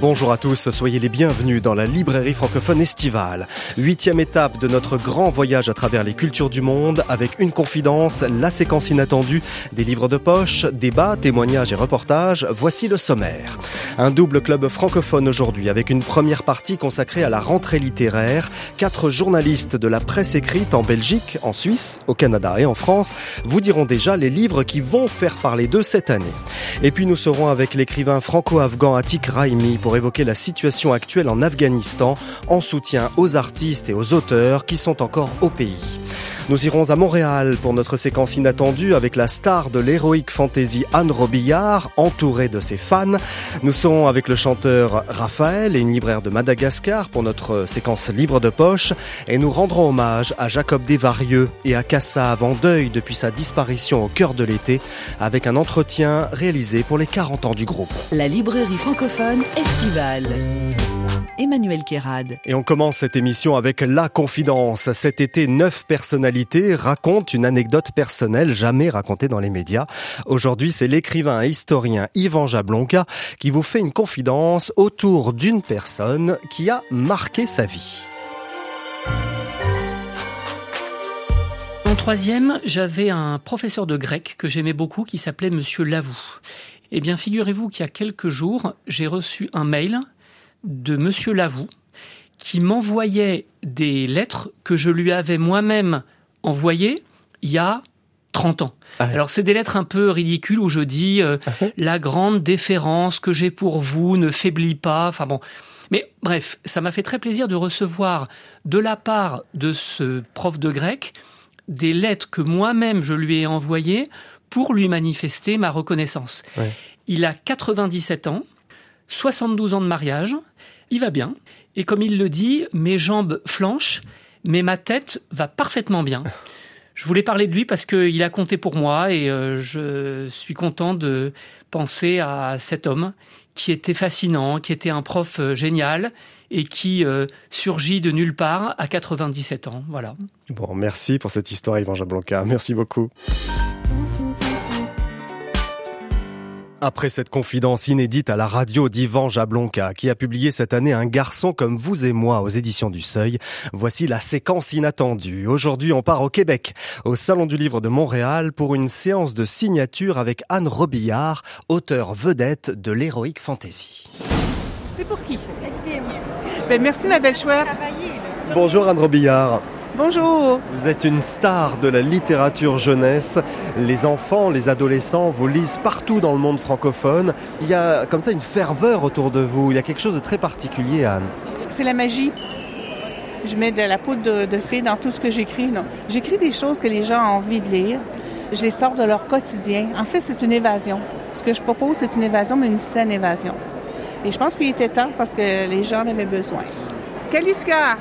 Bonjour à tous, soyez les bienvenus dans la librairie francophone estivale. Huitième étape de notre grand voyage à travers les cultures du monde avec une confidence, la séquence inattendue, des livres de poche, débats, témoignages et reportages. Voici le sommaire. Un double club francophone aujourd'hui avec une première partie consacrée à la rentrée littéraire. Quatre journalistes de la presse écrite en Belgique, en Suisse, au Canada et en France vous diront déjà les livres qui vont faire parler d'eux cette année. Et puis nous serons avec l'écrivain franco-afghan Atik Raimi pour évoquer la situation actuelle en Afghanistan en soutien aux artistes et aux auteurs qui sont encore au pays. Nous irons à Montréal pour notre séquence inattendue avec la star de l'héroïque fantasy Anne Robillard, entourée de ses fans. Nous serons avec le chanteur Raphaël et une libraire de Madagascar pour notre séquence livre de poche. Et nous rendrons hommage à Jacob Desvarieux et à Cassav en deuil depuis sa disparition au cœur de l'été avec un entretien réalisé pour les 40 ans du groupe. La librairie francophone estivale. Emmanuel Kérad. Et on commence cette émission avec La Confidence. Cet été, neuf personnalités racontent une anecdote personnelle jamais racontée dans les médias. Aujourd'hui, c'est l'écrivain et historien Yvan Jablonka qui vous fait une confidence autour d'une personne qui a marqué sa vie. En troisième, j'avais un professeur de grec que j'aimais beaucoup qui s'appelait Monsieur Lavou. Eh bien, figurez-vous qu'il y a quelques jours, j'ai reçu un mail de Monsieur Lavou qui m'envoyait des lettres que je lui avais moi-même envoyées il y a 30 ans. Ah Alors c'est des lettres un peu ridicules où je dis euh, ah la grande déférence que j'ai pour vous ne faiblit pas. Enfin bon. Mais bref, ça m'a fait très plaisir de recevoir de la part de ce prof de grec des lettres que moi-même je lui ai envoyées pour lui manifester ma reconnaissance. Ouais. Il a 97 ans, 72 ans de mariage, il va bien. Et comme il le dit, mes jambes flanchent, mais ma tête va parfaitement bien. Je voulais parler de lui parce qu'il a compté pour moi et euh, je suis content de penser à cet homme qui était fascinant, qui était un prof euh, génial et qui euh, surgit de nulle part à 97 ans. Voilà. Bon, merci pour cette histoire, Yvan Jablanca. Merci beaucoup. Après cette confidence inédite à la radio d'Ivan Jablonka, qui a publié cette année Un garçon comme vous et moi aux éditions du Seuil, voici la séquence inattendue. Aujourd'hui, on part au Québec, au Salon du Livre de Montréal, pour une séance de signature avec Anne Robillard, auteure vedette de l'héroïque fantasy. C'est pour qui? Ben, Merci ma belle chouette. Bonjour Anne Robillard. Bonjour. Vous êtes une star de la littérature jeunesse. Les enfants, les adolescents vous lisent partout dans le monde francophone. Il y a comme ça une ferveur autour de vous. Il y a quelque chose de très particulier, Anne. C'est la magie. Je mets de la poudre de, de fée dans tout ce que j'écris. J'écris des choses que les gens ont envie de lire. Je les sors de leur quotidien. En fait, c'est une évasion. Ce que je propose, c'est une évasion, mais une saine évasion. Et je pense qu'il était temps parce que les gens en avaient besoin. Kaliska!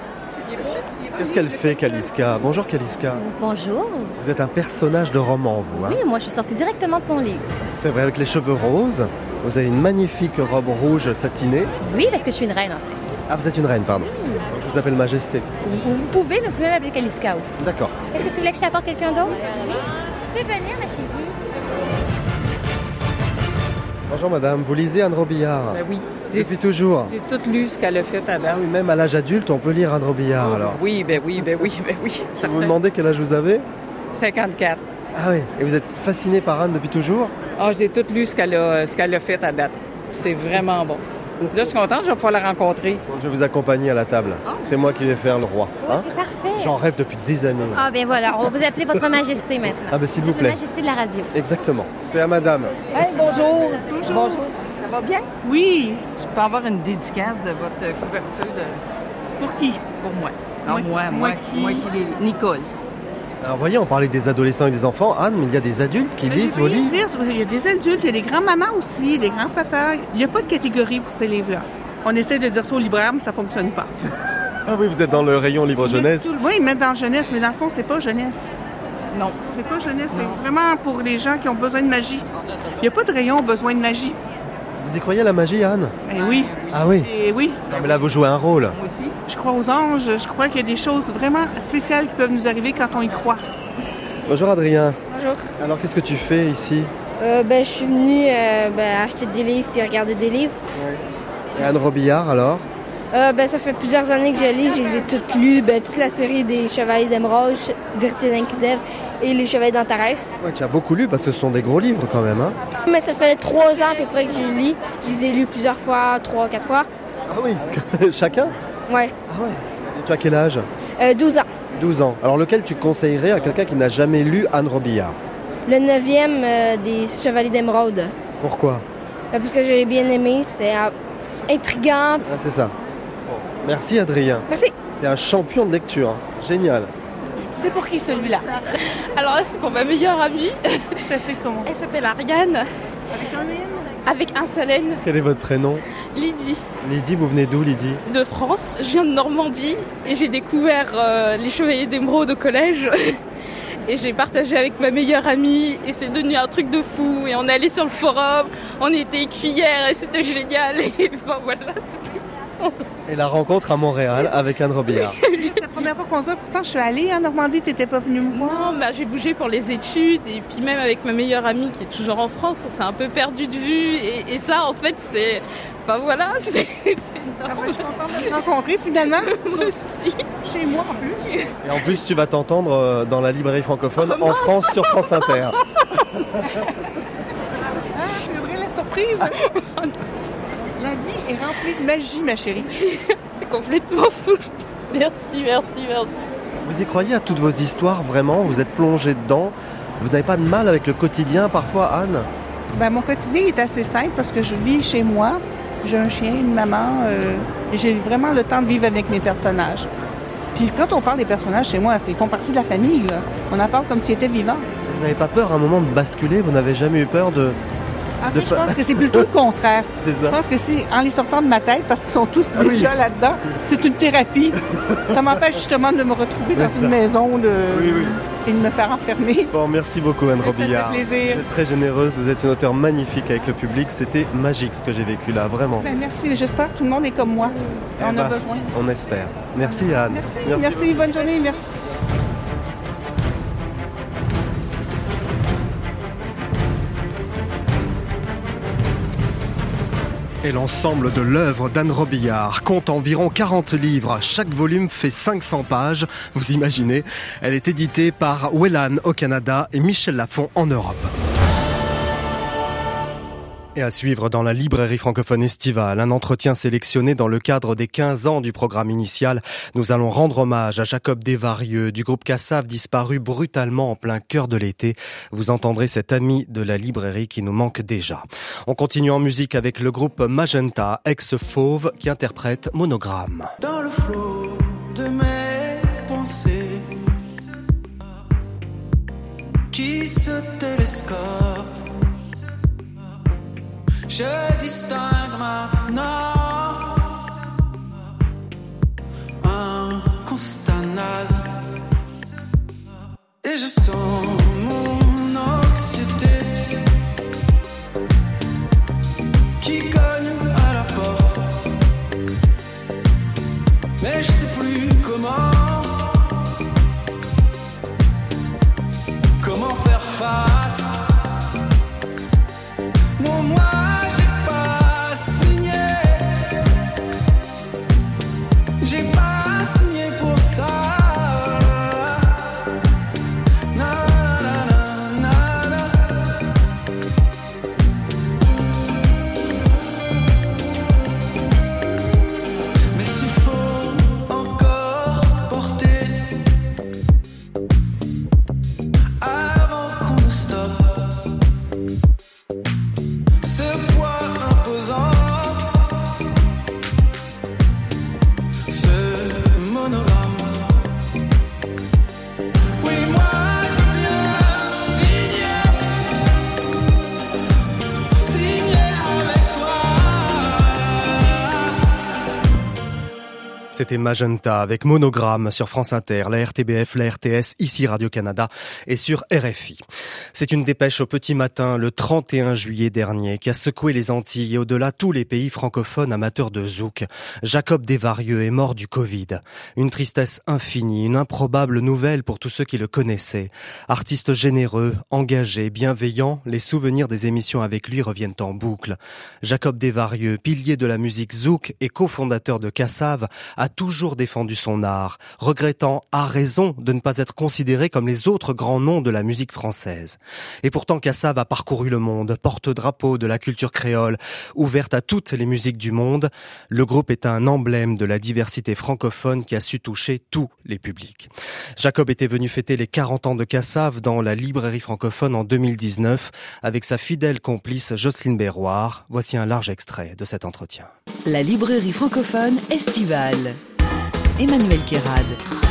Qu'est-ce qu'elle fait, Kaliska Bonjour, Kaliska. Bonjour. Vous êtes un personnage de roman, vous. Hein oui, moi, je suis sortie directement de son livre. C'est vrai, avec les cheveux roses. Vous avez une magnifique robe rouge satinée. Oui, parce que je suis une reine, en fait. Ah, vous êtes une reine, pardon. Mmh. Je vous appelle Majesté. Vous, vous pouvez, mais vous pouvez m'appeler Kaliska aussi. D'accord. Est-ce que tu voulais que je t'apporte quelqu'un d'autre? Oui. Tu peux venir, ma chérie. Bonjour, madame. Vous lisez Anne Robillard? Ben oui. Depuis toujours. J'ai tout lu ce qu'elle a fait à Ah oui, même à l'âge adulte, on peut lire Anne Robillard alors. Oui, ben oui, ben oui, ben oui. Si vous me demandez quel âge vous avez 54. Ah oui. Et vous êtes fasciné par Anne depuis toujours Ah, j'ai tout lu ce qu'elle a, qu'elle a fait à date. C'est vraiment bon. Là, je suis contente, je vais pouvoir la rencontrer. Je vais vous accompagner à la table. C'est moi qui vais faire le roi. Oh, c'est parfait. J'en rêve depuis des années. Ah, ben voilà, on va vous appeler votre majesté maintenant. Ah, ben s'il vous plaît. La majesté de la radio. Exactement. C'est à madame. Hey, bonjour. bonjour. Bonjour. Ça va bien? Oui. Je peux avoir une dédicace de votre couverture de... Pour qui? Pour moi. Non, moi, moi, moi, qui? moi qui l'ai... Nicole. Alors voyez, on parlait des adolescents et des enfants. Anne, mais il y a des adultes qui Mais lisent je vos livres. dire, il y a des adultes, il y a des grands-mamans aussi, des grands-papas. Il n'y a pas de catégorie pour ces livres-là. On essaie de dire ça au libraire, mais ça ne fonctionne pas. Ah oui, vous êtes dans le rayon livre jeunesse. Tout- Oui, ils mettent dans jeunesse, mais dans le fond, c'est pas jeunesse. Non. C'est pas jeunesse, c'est vraiment pour les gens qui ont besoin de magie. Il n'y a pas de rayon besoin de magie. Vous y croyez à la magie, Anne Eh oui. Ah oui Et oui. Non, mais là, vous jouez un rôle. Moi aussi. Je crois aux anges. Je crois qu'il y a des choses vraiment spéciales qui peuvent nous arriver quand on y croit. Bonjour Adrien. Bonjour. Alors, qu'est-ce que tu fais ici Euh, ben, je suis venue euh, ben, acheter des livres puis regarder des livres. Et Anne Robillard, alors Euh, ben, ça fait plusieurs années que je lis. Je les ai toutes lues. Ben, toute la série des Chevaliers d'Emeraude, Zirté d'Inkidev et les Chevaliers d'Antares. Ouais, tu as beaucoup lu parce que ce sont des gros livres quand même. Hein Mais ça fait trois ans à peu près que je les lis. Je les ai lus plusieurs fois, trois, quatre fois. ah oui Chacun Ouais. Ah ouais. Et tu as quel âge? Euh, 12 ans. 12 ans. Alors, lequel tu conseillerais à quelqu'un qui n'a jamais lu Anne Robillard? Le neuvième euh, des Chevaliers d'Emeraude. Pourquoi? Euh, parce que j'ai bien aimé. C'est euh, intriguant. Ah, c'est ça. Bon. Merci Adrien. Merci. T'es un champion de lecture. hein. Génial. C'est pour qui celui-là Alors là, c'est pour ma meilleure amie. Ça fait comment Elle s'appelle Ariane, Avec un N avec un seul N, Quel est votre prénom Lydie, Lydie, vous venez d'où Lydie de France. Je viens de Normandie et j'ai découvert euh, les Chevaliers d'Émeraude au collège. Et j'ai partagé avec ma meilleure amie et c'est devenu un truc de fou. Et on est allé sur le forum, on était cuillère et c'était génial. Et enfin voilà. Et la rencontre à Montréal avec Anne Robillard. C'est la première fois qu'on se voit. Pourtant, je suis allée en Normandie. T'étais pas venue me voir. Non, bah, j'ai bougé pour les études et puis même avec ma meilleure amie qui est toujours en France, on s'est un peu perdu de vue et, et ça en fait c'est... Enfin voilà, c'est Ah ben, je suis contente de te rencontrer finalement. Moi aussi. Chez moi en plus. Et en plus, tu vas t'entendre euh, dans la librairie francophone en France sur France Inter. Ah, c'est vrai la surprise. La vie est remplie de magie, ma chérie. C'est complètement fou. Merci, merci, merci. Vous y croyez à toutes vos histoires, vraiment? Vous êtes plongé dedans? Vous n'avez pas de mal avec le quotidien parfois, Anne? Ben, mon quotidien est assez simple parce que je vis chez moi. J'ai un chien, une maman, euh, et j'ai vraiment le temps de vivre avec mes personnages. Puis quand on parle des personnages chez moi, c'est- ils font partie de la famille. là. On en parle comme s'ils étaient vivants. Vous n'avez pas peur à un moment de basculer? Vous n'avez jamais eu peur de... En De fait, je pense que c'est plutôt le contraire. Je pense que si, en les sortant de ma tête, parce qu'ils sont tous Ah oui. déjà là-dedans, c'est une thérapie. ça m'empêche justement de me retrouver dans une maison de... Oui, oui. et de me faire enfermer. Bon, merci beaucoup Anne fait Robillard. plaisir. Vous êtes très généreuse, vous êtes une auteure magnifique avec le public. C'était magique ce que j'ai vécu là, vraiment. Ben, merci. J'espère que tout le monde est comme moi. Eh On a ben, besoin. On espère. Merci Anne. Merci. Merci. Bonne journée. Merci. Et l'ensemble de l'œuvre d'Anne Robillard compte environ 40 livres. Chaque volume fait 500 pages. Vous imaginez Elle est éditée par Wellan au Canada et Michel Lafon en Europe. Et à suivre dans la librairie francophone estivale, un entretien sélectionné dans le cadre des 15 ans du programme initial. Nous allons rendre hommage à Jacob Desvarieux du groupe Cassav disparu brutalement en plein cœur de l'été. Vous entendrez cet ami de la librairie qui nous manque déjà. On continue en musique avec le groupe Magenta, ex-fauve, qui interprète Monogramme. Je distingue maintenant un constat naze. Et je sens mon anxiété. Qui cogne à la porte. Mais je sais Avec Monogramme sur France Inter, la RTBF, la RTS, ici Radio-Canada et sur RFI. C'est une dépêche au petit matin le 31 juillet dernier qui a secoué les Antilles et au-delà tous les pays francophones amateurs de zouk. Jacob Desvarieux est mort du Covid. Une tristesse infinie, une improbable nouvelle pour tous ceux qui le connaissaient. Artiste généreux, engagé, bienveillant, les souvenirs des émissions avec lui reviennent en boucle. Jacob Desvarieux, pilier de la musique zouk et cofondateur de Cassav, a toujours défendu son art, regrettant à raison de ne pas être considéré comme les autres grands noms de la musique française. Et pourtant Cassav a parcouru le monde, porte-drapeau de la culture créole, ouverte à toutes les musiques du monde. Le groupe est un emblème de la diversité francophone qui a su toucher tous les publics. Jacob était venu fêter les 40 ans de Cassav dans la librairie francophone en 2019 avec sa fidèle complice Jocelyne Berroir. Voici un large extrait de cet entretien. La librairie francophone estivale. Emmanuel Kérad.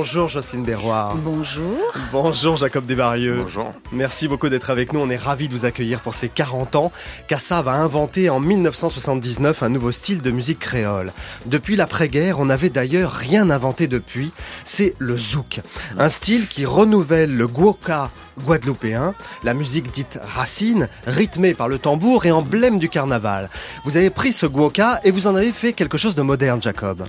Bonjour Jocelyne Berroir. Bonjour. Bonjour Jacob Desvarieux. Bonjour. Merci beaucoup d'être avec nous. On est ravis de vous accueillir pour ces 40 ans. Kassav a inventé en 1979 un nouveau style de musique créole. Depuis l'après-guerre, on n'avait d'ailleurs rien inventé depuis. C'est le zouk. Un style qui renouvelle le guoka guadeloupéen, la musique dite racine, rythmée par le tambour et emblème du carnaval. Vous avez pris ce guoka et vous en avez fait quelque chose de moderne, Jacob.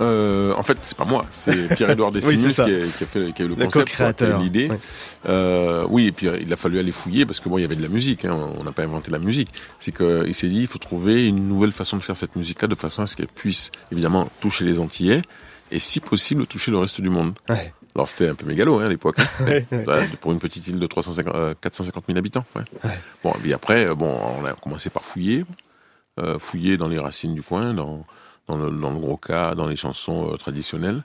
Euh, en fait, c'est pas moi, c'est Pierre-Édouard Dessimus Oui, qui, a, qui a fait qui a eu le, concept, quoi, qui a eu co-créateur. l'idée. Oui. Euh, oui, et puis euh, il a fallu aller fouiller parce que bon, il y avait de la musique. Hein, on n'a pas inventé la musique. C'est qu'il s'est dit, il faut trouver une nouvelle façon de faire cette musique-là de façon à ce qu'elle puisse évidemment toucher les Antillais et si possible toucher le reste du monde. Ouais. Alors c'était un peu mégalo hein, à l'époque, hein. Ouais, ouais. Ouais, pour une petite île de 350, euh, 450 000 habitants. Ouais. Ouais. Bon, et puis après, euh, bon, on a commencé par fouiller, euh, fouiller dans les racines du coin, dans, dans, le, gros cas, dans les chansons euh, traditionnelles,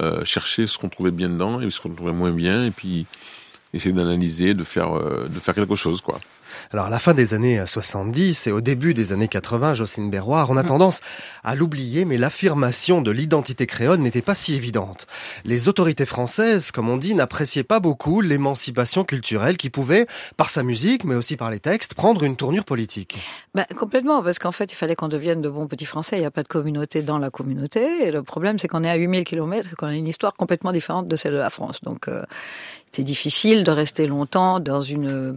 euh, chercher ce qu'on trouvait bien dedans et ce qu'on trouvait moins bien, et puis essayer d'analyser, de faire, euh, de faire quelque chose, quoi. Alors à la fin des années 70 et au début des années 80, Jocelyne Berroir, on a tendance à l'oublier, mais l'affirmation de l'identité créole n'était pas si évidente. Les autorités françaises, comme on dit, n'appréciaient pas beaucoup l'émancipation culturelle qui pouvait, par sa musique, mais aussi par les textes, prendre une tournure politique. Ben, complètement, parce qu'en fait, il fallait qu'on devienne de bons petits Français. Il n'y a pas de communauté dans la communauté. Et le problème, c'est qu'on est à 8000 kilomètres et qu'on a une histoire complètement différente de celle de la France. Donc, euh, c'est difficile de rester longtemps dans une euh,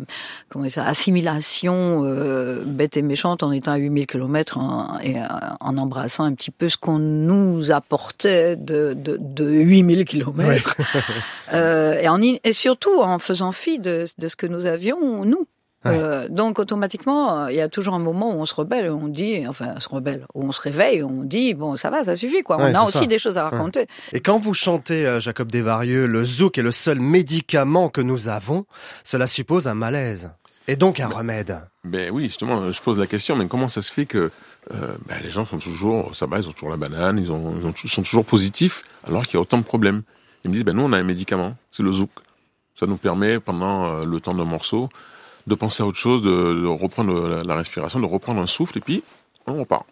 comment dire ça, assimilation euh, bête et méchante en étant à 8000 kilomètres en, et euh, en embrassant un petit peu ce qu'on nous apportait de, de, de 8000 kilomètres. Euh, et, en, et surtout en faisant fi de, de ce que nous avions, nous. Euh, donc automatiquement, il y a toujours un moment où on se rebelle, on dit, enfin, on se rebelle, où on se réveille, on dit, bon, ça va, ça suffit, quoi. Ouais, on a aussi ça. des choses à raconter. Et quand vous chantez, euh, Jacob Desvarieux, le zouk est le seul médicament que nous avons, cela suppose un malaise. Et donc un remède. Ben oui, justement, je pose la question, mais comment ça se fait que euh, ben, les gens sont toujours, ça va, ils ont toujours la banane, ils, ont, ils ont- sont toujours positifs, alors qu'il y a autant de problèmes. Ils me disent, ben nous, on a un médicament, c'est le zouk. Ça nous permet, pendant euh, le temps d'un morceau, de penser à autre chose, de, de reprendre la, la respiration, de reprendre un souffle, et puis on repart.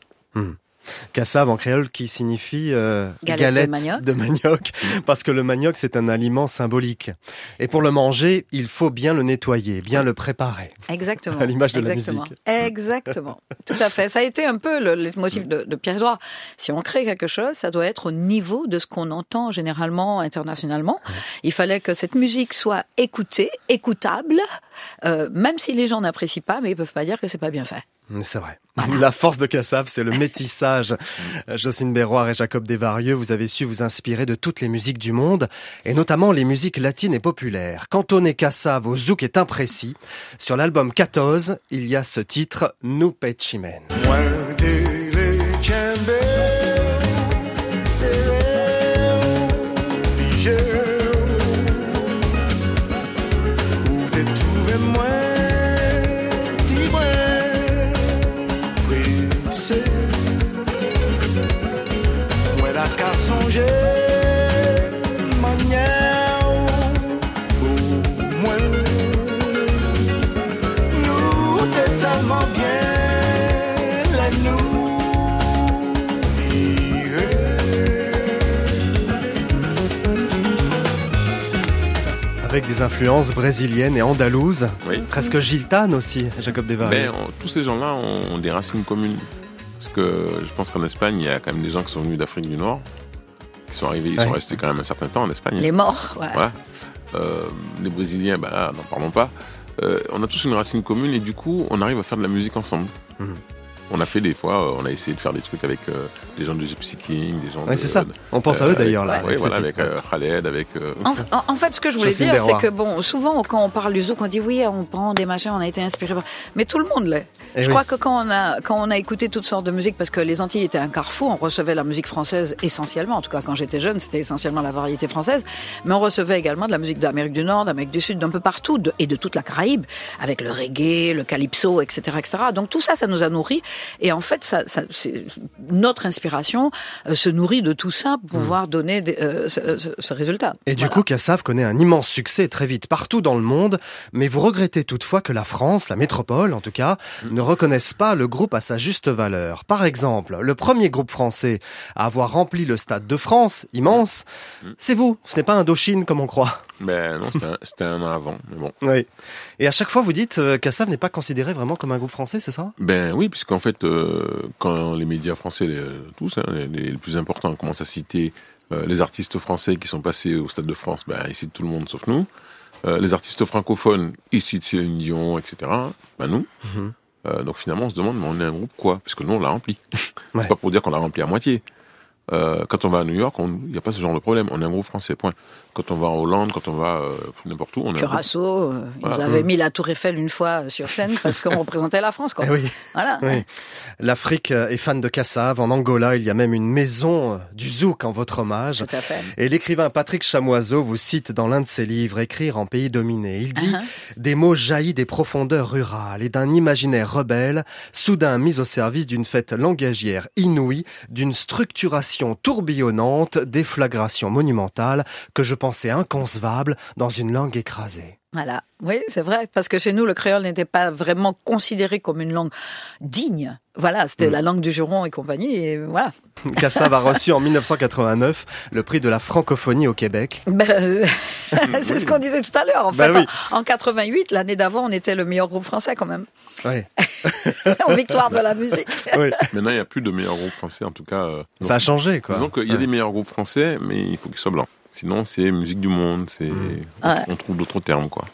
Kassav en créole qui signifie euh, Galette de manioc. de manioc, parce que le manioc c'est un aliment symbolique. Et pour le manger, il faut bien le nettoyer, bien le préparer. Exactement. À l'image de la Exactement. musique. Exactement. Tout à fait. Ça a été un peu le leitmotiv de, de Pierre-Édouard. Si on crée quelque chose, ça doit être au niveau de ce qu'on entend généralement internationalement. Il fallait que cette musique soit écoutée, écoutable, euh, même si les gens n'apprécient pas, mais ils peuvent pas dire que c'est pas bien fait. C'est vrai. La force de Kassav, c'est le métissage. Jocelyne Berroir et Jacob Desvarieux, vous avez su vous inspirer de toutes les musiques du monde, et notamment les musiques latines et populaires. Cantonné Kassav au zouk est imprécis. Sur l'album 14, il y a ce titre, Nous Chimen. Avec des influences brésiliennes et andalouses, Oui. presque gitanes aussi, Jacob Desvarieux. Ben, on- tous ces gens-là ont des racines communes. Parce que je pense qu'en Espagne, il y a quand même des gens qui sont venus d'Afrique du Nord, qui sont arrivés, ils Ouais. sont restés quand même un certain temps en Espagne. Les morts, ouais. Voilà. Euh, les Brésiliens, ben là, n'en parlons pas. Euh, on a tous une racine commune et du coup, on arrive à faire de la musique ensemble. Mhm. On a fait des fois, euh, on a essayé de faire des trucs avec euh, des gens de Gypsy King, des gens Ouais, de- c'est ça. On pense à eux, avec- d'ailleurs, là, Oui, voilà, avec euh, Khaled, avec. euh, En, fait, ce que je voulais dire, c'est que bon, souvent quand on parle du zouk, on dit oui, on prend des machins, on a été inspiré par. Mais tout le monde l'est. Eh je oui. crois que quand on a quand on a écouté toutes sortes de musique, parce que les Antilles étaient un carrefour, on recevait la musique française essentiellement. En tout cas, quand j'étais jeune, c'était essentiellement la variété française, mais on recevait également de la musique d'Amérique du Nord, d'Amérique du Sud, d'un peu partout, de- et de toute la Caraïbe, avec le reggae, le calypso, etc., etc. Donc tout ça, ça nous a nourris. Et en fait, ça, ça, c'est notre inspiration euh, se nourrit de tout ça pour pouvoir donner des- euh, ce, ce- ce résultat. Et du coup, Kassav connaît un immense succès très vite partout dans le monde, mais vous regrettez toutefois que la France, la métropole en tout cas, ne reconnaisse pas le groupe à sa juste valeur. Par exemple, le premier groupe français à avoir rempli le Stade de France, immense, c'est vous, ce n'est pas Indochine comme on croit. Ben non, c'était un, un an avant, mais bon. Oui. Et à chaque fois, vous dites euh, Kassav n'est pas considéré vraiment comme un groupe français, c'est ça? Ben oui, puisqu'en fait, euh, quand les médias français, les, tous, hein, les, les plus importants, commencent à citer euh, les artistes français qui sont passés au Stade de France, ben ils citent tout le monde sauf nous. Euh, les artistes francophones, ils citent Céline Dion, etc. Ben nous. Euh, donc finalement, on se demande, mais on est un groupe quoi? Puisque nous, on l'a rempli. C'est pas pour dire qu'on l'a rempli à moitié. Euh, quand on va à New York, il n'y a pas ce genre de problème. On est un groupe français, point. Quand on va en Hollande, quand on va euh, n'importe où, on. Curaçao, euh, ils Voilà. avaient Mm. mis la Tour Eiffel une fois sur scène parce qu'on représentait la France, quoi. Eh oui. Voilà. Oui. L'Afrique est fan de Kassav. En Angola, il y a même une maison euh, du zouk en votre hommage. Tout à fait. Et l'écrivain Patrick Chamoiseau vous cite dans l'un de ses livres Écrire en pays dominé. Il dit Uh-huh. des mots jaillis des profondeurs rurales et d'un imaginaire rebelle, soudain mis au service d'une fête langagière inouïe, d'une structuration tourbillonnante, déflagration monumentale que je pensais inconcevable dans une langue écrasée. Voilà. Oui, c'est vrai. Parce que chez nous, le créole n'était pas vraiment considéré comme une langue digne. Voilà, c'était la langue du juron et compagnie. Et voilà. Kassav a reçu en 1989 le prix de la francophonie au Québec. Ben, euh, c'est ce qu'on disait tout à l'heure. En Bah fait, oui. en, en 88, l'année d'avant, on était le meilleur groupe français quand même. Ouais. en victoire de la musique. Maintenant, il n'y a plus de meilleurs groupes français, en tout cas. euh, Ça a changé, quoi. Disons qu'il y a Ouais. des meilleurs groupes français, mais il faut qu'ils soient blancs. Sinon, c'est musique du monde, c'est, on, Ouais. on trouve d'autres termes, quoi.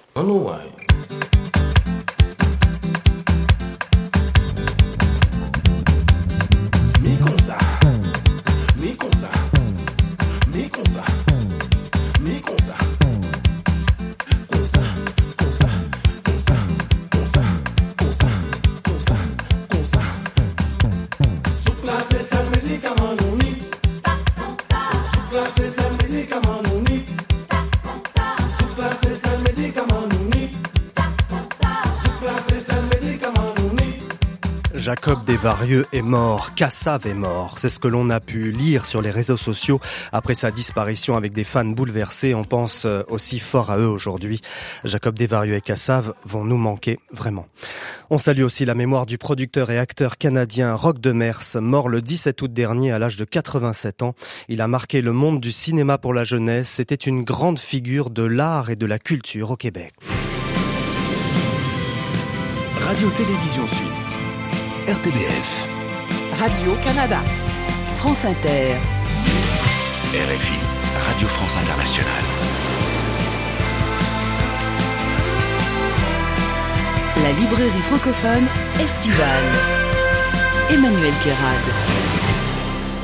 Jacob Desvarieux est mort, Kassav est mort. C'est ce que l'on a pu lire sur les réseaux sociaux après sa disparition avec des fans bouleversés. On pense euh, aussi fort à eux aujourd'hui. Jacob Desvarieux et Kassav vont nous manquer vraiment. On salue aussi la mémoire du producteur et acteur canadien Rock Demers, mort le 17 août dernier à l'âge de 87 ans. Il a marqué le monde du cinéma pour la jeunesse. C'était une grande figure de l'art et de la culture au Québec. Radio-Télévision Suisse. RTBF. Radio-Canada. France Inter. RFI. Radio France Internationale. La librairie francophone estivale. Emmanuel Guérard.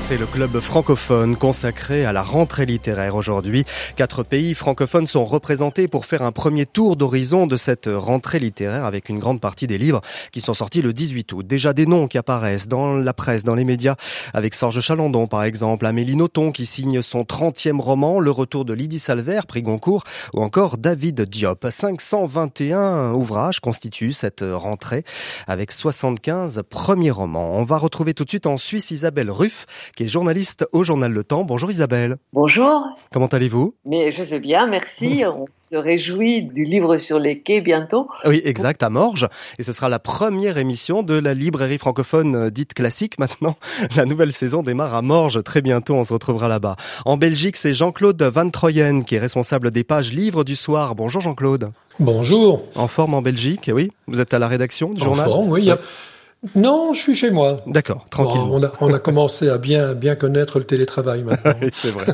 C'est le club francophone consacré à la rentrée littéraire aujourd'hui. Quatre pays francophones sont représentés pour faire un premier tour d'horizon de cette rentrée littéraire avec une grande partie des livres qui sont sortis le 18 août. Déjà des noms qui apparaissent dans la presse, dans les médias, avec Sorge Chalandon par exemple, Amélie Nothomb qui signe son 30e roman, Le retour de Lydie Salver, prix Goncourt, ou encore David Diop. 521 ouvrages constituent cette rentrée avec 75 premiers romans. On va retrouver tout de suite en Suisse Isabelle Ruff qui est journaliste au journal Le Temps. Bonjour Isabelle. Bonjour. Comment allez-vous? Mais je vais bien, merci. On se réjouit du livre sur les quais bientôt. Oui, exact, à Morges. Et ce sera la première émission de la librairie francophone euh, dite classique maintenant. La nouvelle saison démarre à Morges. Très bientôt, on se retrouvera là-bas. En Belgique, c'est Jean-Claude Van Troyen qui est responsable des pages livres du soir. Bonjour Jean-Claude. Bonjour. En forme en Belgique, oui. Vous êtes à la rédaction du En journal? forme, oui. il y a- Non, je suis chez moi. D'accord, tranquille. on, a, on a commencé à bien, bien connaître le télétravail maintenant. Oui, c'est vrai.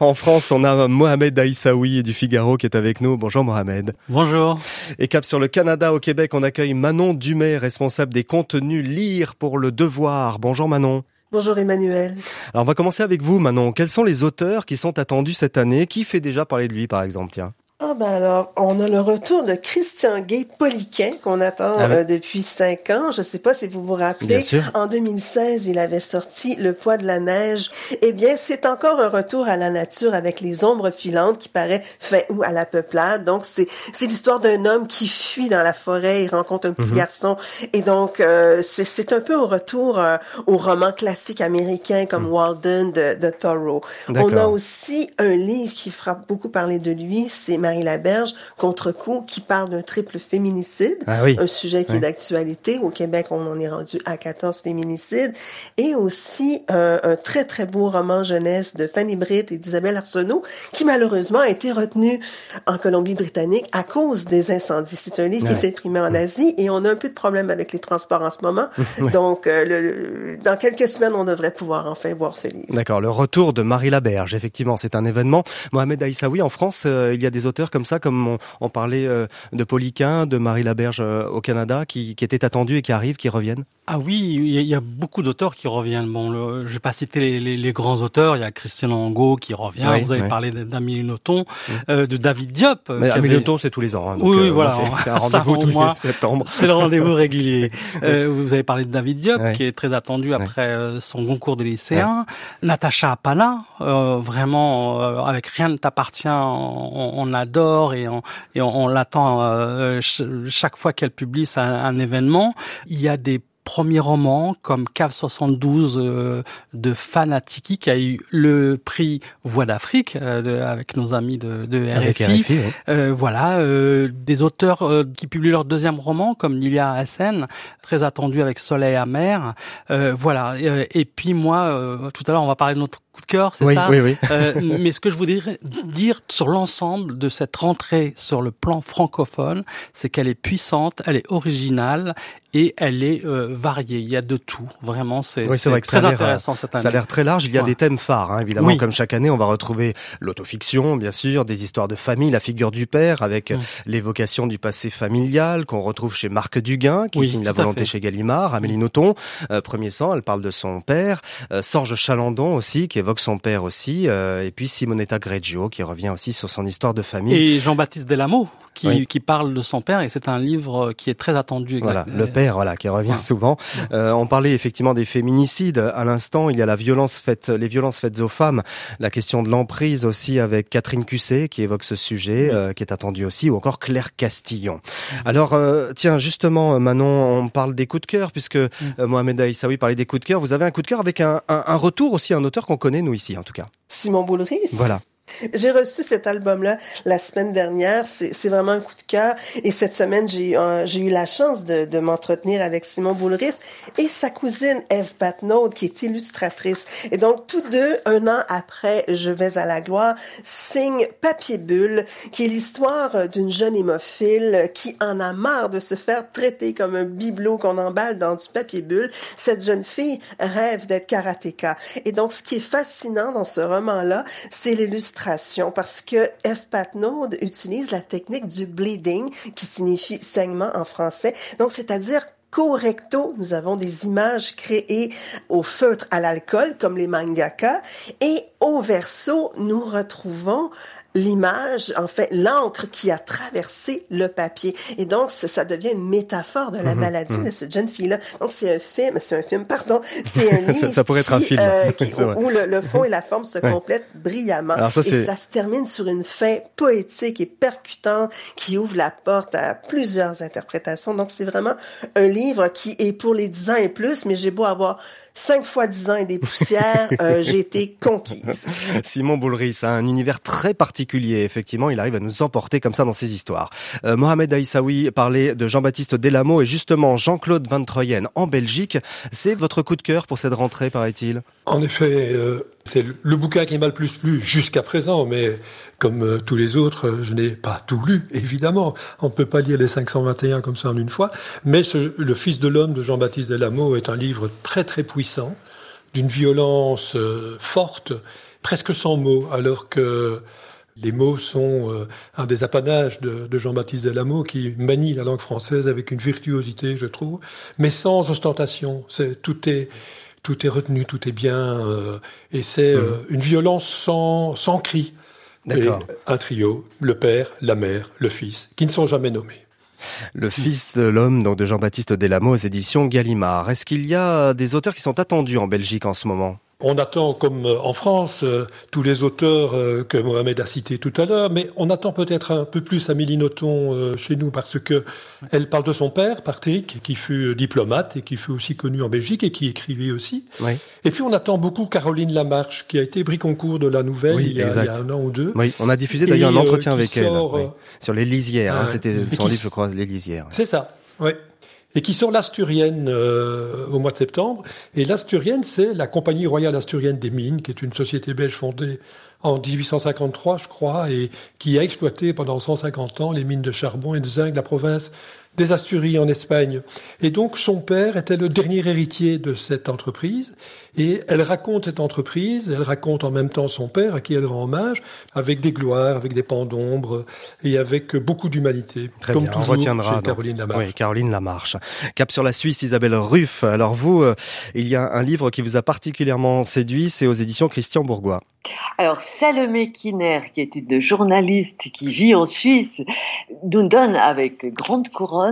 En France, on a Mohamed Aïssaoui du Figaro qui est avec nous. Bonjour Mohamed. Bonjour. Et cap sur le Canada au Québec, on accueille Manon Dumais, responsable des contenus Lire pour le Devoir. Bonjour Manon. Bonjour Emmanuel. Alors on va commencer avec vous Manon. Quels sont les auteurs qui sont attendus cette année? Qui fait déjà parler de lui par exemple? Tiens. Ah ben alors, on a le retour de Christian Gay Poliquin qu'on attend Ah oui. euh, depuis cinq ans. Je sais pas si vous vous rappelez. Bien sûr. En 2016, il avait sorti Le poids de la neige. Eh bien, c'est encore un retour à la nature avec les ombres filantes qui paraît fin août à la peuplade. Donc c'est c'est l'histoire d'un homme qui fuit dans la forêt, il rencontre un petit Mhm. garçon et donc euh, c'est c'est un peu au retour euh, au roman classique américain comme Walden de, de Thoreau. On a aussi un livre qui fera beaucoup parler de lui, c'est Marie Laberge, Contre-coup, qui parle d'un triple féminicide, Ah oui. un sujet qui Oui. est d'actualité. Au Québec, on en est rendu à 14 féminicides. Et aussi euh, un très, très beau roman jeunesse de Fanny Britt et d'Isabelle Arsenault, qui malheureusement a été retenu en Colombie-Britannique à cause des incendies. C'est un livre qui est imprimé en Asie et on a un peu de problème avec les transports en ce moment. Donc, euh, le- le- dans quelques semaines, on devrait pouvoir enfin voir ce livre. D'accord, le retour de Marie Laberge, effectivement, c'est un événement. Mohamed Aïssaoui, en France, euh, il y a des auteurs comme ça, comme on, on parlait euh, de Poliquin, de Marie Laberge euh, au Canada, qui, qui étaient attendus et qui arrivent, qui reviennent? Ah oui, il y a- y a beaucoup d'auteurs qui reviennent. Bon, le, je vais pas citer les, les- les grands auteurs. Il y a Christian Angot qui revient. Oui, Vous avez oui. parlé d'Amélie Nothomb, euh, de David Diop. Amélie avait- Nothomb, c'est tous les ans. hein, donc, oui, voilà. c'est- un rendez-vous tous les septembre. C'est le rendez-vous régulier. Vous avez parlé de David Diop, qui est très attendu après son concours des lycéens. Natacha Appala, vraiment, avec Rien ne t'appartient, on, on adore et on, et on, on l'attend euh, ch- chaque fois qu'elle publie un, un événement. Il y a des premiers romans comme Cave 72 euh, de Fanatiki qui a eu le prix Voix d'Afrique euh, avec nos amis de, de RFI. RFI, oui. Euh, voilà, euh, des auteurs euh, qui publient leur deuxième roman, comme Lilia Hassen, très attendu avec Soleil amer. Euh, voilà. Euh, et puis moi, euh, tout à l'heure, on va parler de notre coup de cœur, c'est Oui, ça oui, oui. Euh, mais ce que je voudrais dire sur l'ensemble de cette rentrée sur le plan francophone, c'est qu'elle est puissante, elle est originale et elle est euh, variée. Il y a de tout. Vraiment, c'est Oui, vrai très intéressant euh, cette année. Ça a l'air très large. Il y a Ouais. des thèmes phares, hein, évidemment. Oui. Comme chaque année, on va retrouver l'autofiction, bien sûr, des histoires de famille, la figure du père, avec Mm. l'évocation du passé familial qu'on retrouve chez Marc Duguin, qui Oui, signe la volonté chez Gallimard. Amélie Nothomb, euh, premier sang, elle parle de son père. Euh, Sorge Chalandon aussi, qui évoque son père aussi. euh, et puis Simonetta Greggio, qui revient aussi sur son histoire de famille. Et Jean-Baptiste Delamo, qui, Oui. qui parle de son père, et c'est un livre qui est très attendu. Voilà, le père, voilà, qui revient Ouais. souvent. Euh, on parlait effectivement des féminicides. À l'instant, il y a la violence faite, les violences faites aux femmes. La question de l'emprise aussi avec Catherine Cusset qui évoque ce sujet, euh, qui est attendue aussi, ou encore Claire Castillon. Alors, euh, tiens, justement, euh, Manon, on parle des coups de cœur puisque euh, Mohamed Aïssaoui parlait des coups de cœur. Vous avez un coup de cœur avec un, un, un retour aussi, un auteur qu'on connaît nous ici, en tout cas. Simon Boulris. Voilà. J'ai reçu cet album-là la semaine dernière. C'est vraiment un coup de cœur. Et cette semaine, j'ai eu la chance de, m'entretenir avec Simon Boulris et sa cousine Eve Patnaud, qui est illustratrice. Et donc, tous deux, un an après Je vais à la gloire, signent Papier Bulle, qui est l'histoire d'une jeune hémophile qui en a marre de se faire traiter comme un bibelot qu'on emballe dans du papier bulle. Cette jeune fille rêve d'être karatéka. Et donc, ce qui est fascinant dans ce roman-là, c'est l'illustration parce que F. Patnaud utilise la technique du bleeding, qui signifie saignement en français. Donc, c'est-à-dire qu'au recto, nous avons des images créées au feutre à l'alcool, comme les mangaka, et au verso, nous retrouvons l'image, en fait, l'encre qui a traversé le papier. Et donc, ça, devient une métaphore de la Mhm, maladie mhm. de cette jeune fille-là. Donc, c'est un film, c'est un film, pardon, c'est un livre Ça- ça pourrait être un qui, film. euh, qui- vrai. où le, le fond et la forme se Ouais. complètent brillamment. Alors ça, et ça se termine sur une fin poétique et percutante qui ouvre la porte à plusieurs interprétations. Donc, c'est vraiment un livre qui est pour les 10 ans et plus, mais j'ai beau avoir cinq fois dix ans et des poussières, euh, j'ai été conquise. Simon Boulris a un univers très particulier. Effectivement, il arrive à nous emporter comme ça dans ses histoires. Euh, Mohamed Aïssaoui parlait de Jean-Baptiste Delamo et justement Jean-Claude Van Troyen en Belgique. C'est votre coup de cœur pour cette rentrée, paraît-il? En effet, euh, c'est le, le bouquin qui m'a le plus plu jusqu'à présent, mais comme euh, tous les autres, je n'ai pas tout lu, évidemment. On ne peut pas lire les 521 comme ça en une fois. Mais ce- Le Fils de l'homme de Jean-Baptiste Delamo est un livre très très puissant, d'une violence euh, forte, presque sans mots, alors que les mots sont euh, un des apanages de, de Jean-Baptiste Delamo qui manie la langue française avec une virtuosité, je trouve, mais sans ostentation. C'est tout est tout est retenu, tout est bien, euh, et c'est euh, une violence sans sans cri. D'accord. Et Un trio, le père, la mère, le fils, qui ne sont jamais nommés. Le Fils de l'homme, donc de Jean-Baptiste Delamo aux éditions Gallimard. Est-ce qu'il y a des auteurs qui sont attendus en Belgique en ce moment? On attend, comme euh, en France, euh, tous les auteurs euh, que Mohamed a cités tout à l'heure, mais on attend peut-être un peu plus Amélie Nothomb euh, chez nous parce que elle parle de son père, Patrick, qui fut diplomate et qui fut aussi connu en Belgique et qui écrivait aussi. Oui. Et puis on attend beaucoup Caroline Lamarche, qui a été pris concours de la Nouvelle Oui, il, y a, exact. il y a un an ou deux. Oui, on a diffusé d'ailleurs un entretien avec elle oui, sur les lisières. hein, C'était son qui livre, je crois, les lisières. C'est ça, oui. Et qui sort l'Asturienne euh, au mois de septembre. Et l'Asturienne, c'est la Compagnie royale asturienne des mines, qui est une société belge fondée en 1853, je crois, et qui a exploité pendant 150 ans les mines de charbon et de zinc de la province des Asturies en Espagne. Et donc son père était le dernier héritier de cette entreprise. Et elle raconte cette entreprise, elle raconte en même temps son père, à qui elle rend hommage, avec des gloires, avec des pans d'ombre et avec beaucoup d'humanité. Très comme bien, on toujours retiendra. chez. Caroline Lamarche. Oui, Caroline Lamarche. Cap sur la Suisse, Isabelle Ruff. Alors vous, euh, il y a un livre qui vous a particulièrement séduit, c'est aux éditions Christian Bourgois. Alors, Salomé Kiner, qui est une journaliste qui vit en Suisse, nous donne avec grande couronne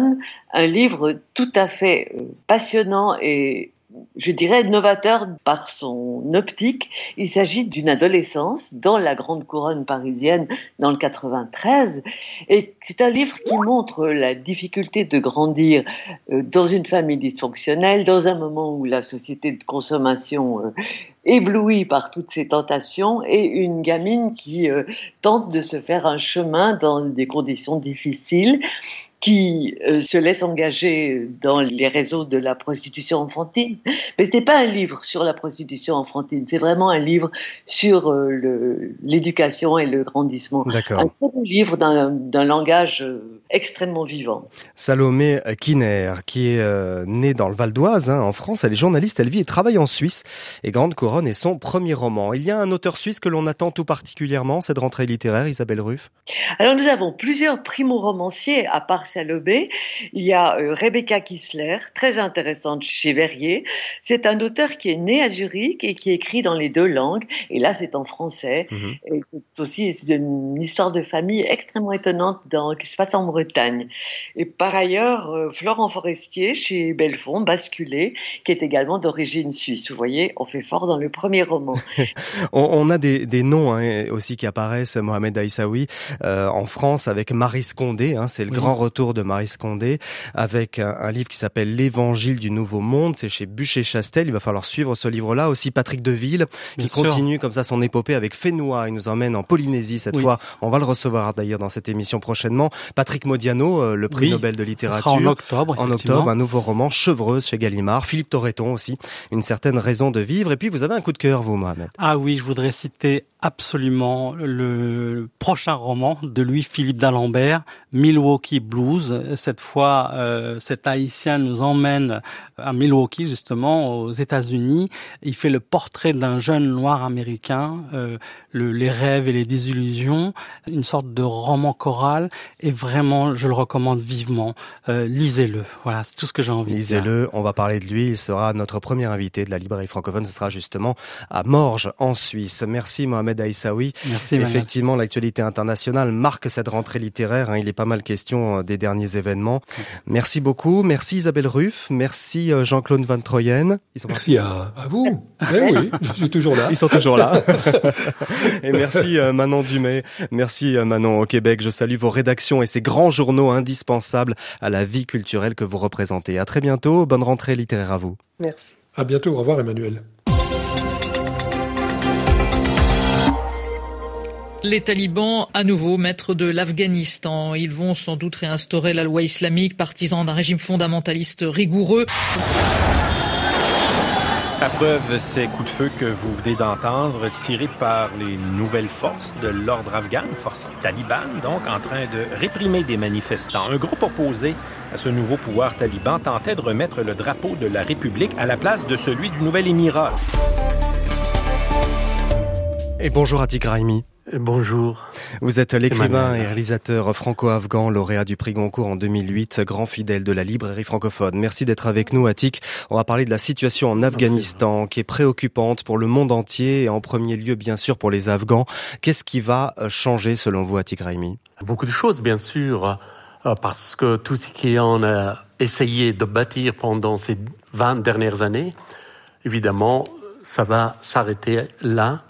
un livre tout à fait euh, passionnant et je dirais novateur par son optique. Il s'agit d'une adolescence dans la grande couronne parisienne dans le 93 et c'est un livre qui montre la difficulté de grandir euh, dans une famille dysfonctionnelle, dans un moment où la société de consommation euh, éblouie par toutes ces tentations et une gamine qui tente de se faire un chemin dans des conditions difficiles qui euh, se laisse engager dans les réseaux de la prostitution enfantine. Mais ce n'est pas un livre sur la prostitution enfantine, c'est vraiment un livre sur euh, l'éducation et le grandissement. D'accord. Un beau livre d'un langage euh, extrêmement vivant. Salomé Kiner, qui est née dans le Val d'Oise, hein, en France. Elle est journaliste, elle vit et travaille en Suisse. Et Grande Couronne est son premier roman. Il y a un auteur suisse que l'on attend tout particulièrement, cette rentrée littéraire, Isabelle Ruff? Alors nous avons plusieurs primo-romanciers à part Salomé. Il y a euh, Rebecca Kissler, très intéressante chez Verrier. C'est un auteur qui est né à Zurich et qui écrit dans les deux langues. Et là, c'est en français. Et c'est aussi c'est une histoire de famille extrêmement étonnante dans, qui se passe en Bretagne. Et par ailleurs, euh, Florent Forestier chez Belfond, Basculé, qui est également d'origine suisse. Vous voyez, on fait fort dans le premier roman. On, on a des, des noms hein, aussi qui apparaissent, Mohamed Aïssaoui, euh, en France avec Marie Scondé, hein, c'est le Oui. grand retour de Marie Scondé, avec un, un livre qui s'appelle L'Évangile du Nouveau Monde, c'est chez Bûcher-Chastel, il va falloir suivre ce livre-là. Aussi Patrick Deville, Bien qui sûr. continue comme ça son épopée avec Fénois, il nous emmène en Polynésie cette Oui. fois, on va le recevoir d'ailleurs dans cette émission prochainement. Patrick Modiano, euh, le prix Oui, Nobel de littérature. en octobre, En octobre, un nouveau roman, Chevreuse chez Gallimard. Philippe Torreton aussi, une certaine raison de vivre. Et puis vous avez un coup de cœur, vous, Mohamed. Ah oui, je voudrais citer absolument le prochain roman de Louis-Philippe d'Alembert, Milwaukee Cette fois, euh, cet haïtien nous emmène à Milwaukee, justement, aux États-Unis. Il fait le portrait d'un jeune noir américain, euh, le- les rêves et les désillusions, une sorte de roman choral. Et vraiment, je le recommande vivement. Euh, lisez-le. Voilà, c'est tout ce que j'ai envie de dire. Lisez-le, on va parler de lui, il sera notre premier invité de la librairie francophone, ce sera justement à Morges en Suisse. Merci Mohamed Aïssaoui. Merci. Effectivement, l'actualité internationale marque cette rentrée littéraire, hein, il est pas mal question euh, derniers événements. Merci beaucoup, merci Isabelle Ruff, merci euh, Jean-Claude Van Troyen. Ils sont Merci à, à vous. Eh oui, je suis toujours là. Ils sont toujours là. et merci euh, Manon Dumay, merci euh, Manon au Québec. Je salue vos rédactions et ces grands journaux indispensables à la vie culturelle que vous représentez. À très bientôt, bonne rentrée littéraire à vous. Merci. À bientôt. Au revoir, Emmanuel. Les talibans, à nouveau maîtres de l'Afghanistan, ils vont sans doute réinstaurer la loi islamique, partisans d'un régime fondamentaliste rigoureux. À preuve, ces coups de feu que vous venez d'entendre, tirés par les nouvelles forces de l'ordre afghan, forces talibanes, donc en train de réprimer des manifestants. Un groupe opposé à ce nouveau pouvoir taliban tentait de remettre le drapeau de la République à la place de celui du Nouvel Émirat. Et bonjour Raimi. Bonjour. Vous êtes l'écrivain et réalisateur franco-afghan, lauréat du prix Goncourt en 2008, grand fidèle de la librairie francophone. Merci d'être avec nous, Atik. On va parler de la situation en Afghanistan, qui est préoccupante pour le monde entier et en premier lieu, bien sûr, pour les Afghans. Qu'est-ce qui va euh, changer, selon vous, Atik Raimi? Beaucoup de choses, bien sûr, euh, parce que tout ce qu'on a essayé de bâtir pendant ces 20 dernières années, évidemment, ça va s'arrêter là.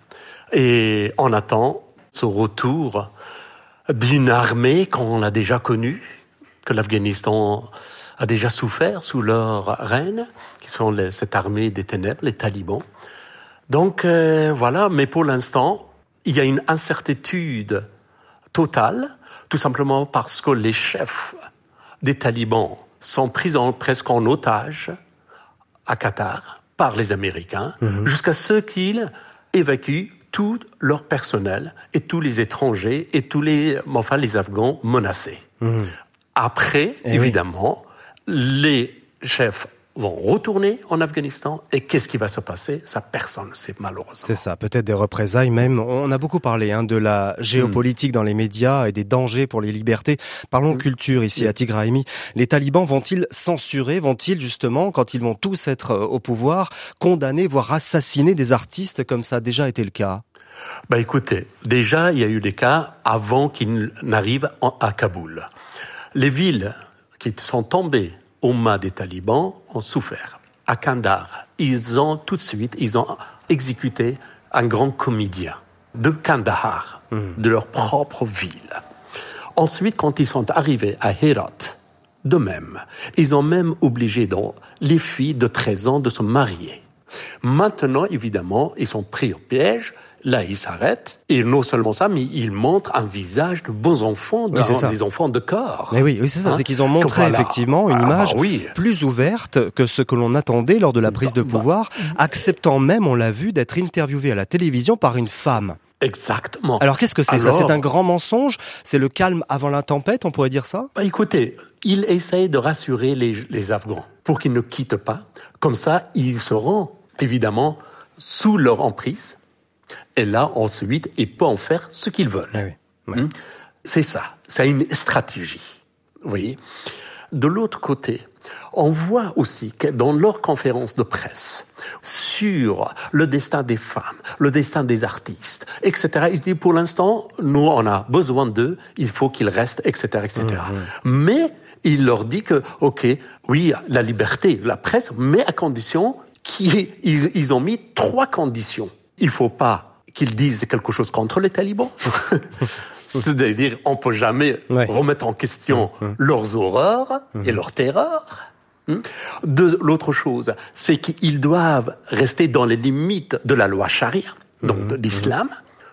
Et on attend ce retour d'une armée qu'on a déjà connue, que l'Afghanistan a déjà souffert sous leur reine, qui sont les, cette armée des ténèbres, les talibans. Donc euh, voilà, mais pour l'instant, il y a une incertitude totale, tout simplement parce que les chefs des talibans sont pris en, presque en otage à Qatar par les Américains, jusqu'à ce qu'ils évacuent tout leur personnel et tous les étrangers et tous les, enfin, les Afghans menacés. Après, Eh oui. évidemment, les chefs vont retourner en Afghanistan et qu'est-ce qui va se passer? Ça, personne ne sait malheureusement. C'est ça, peut-être des représailles même. On a beaucoup parlé hein, de la géopolitique dans les médias et des dangers pour les libertés. Parlons culture ici à Tigraimi. Les talibans vont-ils censurer, vont-ils justement, quand ils vont tous être euh, au pouvoir, condamner, voire assassiner des artistes comme ça a déjà été le cas? Bah écoutez, déjà il y a eu des cas avant qu'ils n'arrivent en- à Kaboul. Les villes qui sont tombées aux mains des talibans ont souffert. À Kandahar, ils ont tout de suite, ils ont exécuté un grand comédien de Kandahar, de leur propre ville. Ensuite, quand ils sont arrivés à Herat, de même, ils ont même obligé donc les filles de 13 ans de se marier. Maintenant, évidemment, ils sont pris au piège. Là, ils s'arrêtent. Et non seulement ça, mais ils montrent un visage de beaux enfants, Oui, des enfants de corps. Mais oui, oui c'est ça, Hein c'est qu'ils ont montré Que voilà. effectivement une Ah, image bah oui. plus ouverte que ce que l'on attendait lors de la prise de Bah, pouvoir, acceptant même, on l'a vu, d'être interviewé à la télévision par une femme. Exactement. Alors qu'est-ce que c'est ça? C'est un grand mensonge? C'est le calme avant la tempête, on pourrait dire ça? Bah, écoutez, il essaye de rassurer les, les Afghans pour qu'ils ne quittent pas. Comme ça, ils seront évidemment sous leur emprise. Et là, ensuite, ils peuvent en faire ce qu'ils veulent. Hmm? C'est ça. C'est une stratégie. Vous voyez? De l'autre côté, on voit aussi que dans leurs conférences de presse sur le destin des femmes, le destin des artistes, etc., ils disent pour l'instant, nous, on a besoin d'eux, il faut qu'ils restent, etc., etc. Mais il leur dit que, OK, oui, la liberté la presse, mais à condition qu'ils ils, ils ont mis trois conditions. Il faut pas qu'ils disent quelque chose contre les talibans. C'est-à-dire, on peut jamais remettre en question leurs horreurs et leurs terreurs. Hmm? De l'autre chose, c'est qu'ils doivent rester dans les limites de la loi charia, donc de l'islam.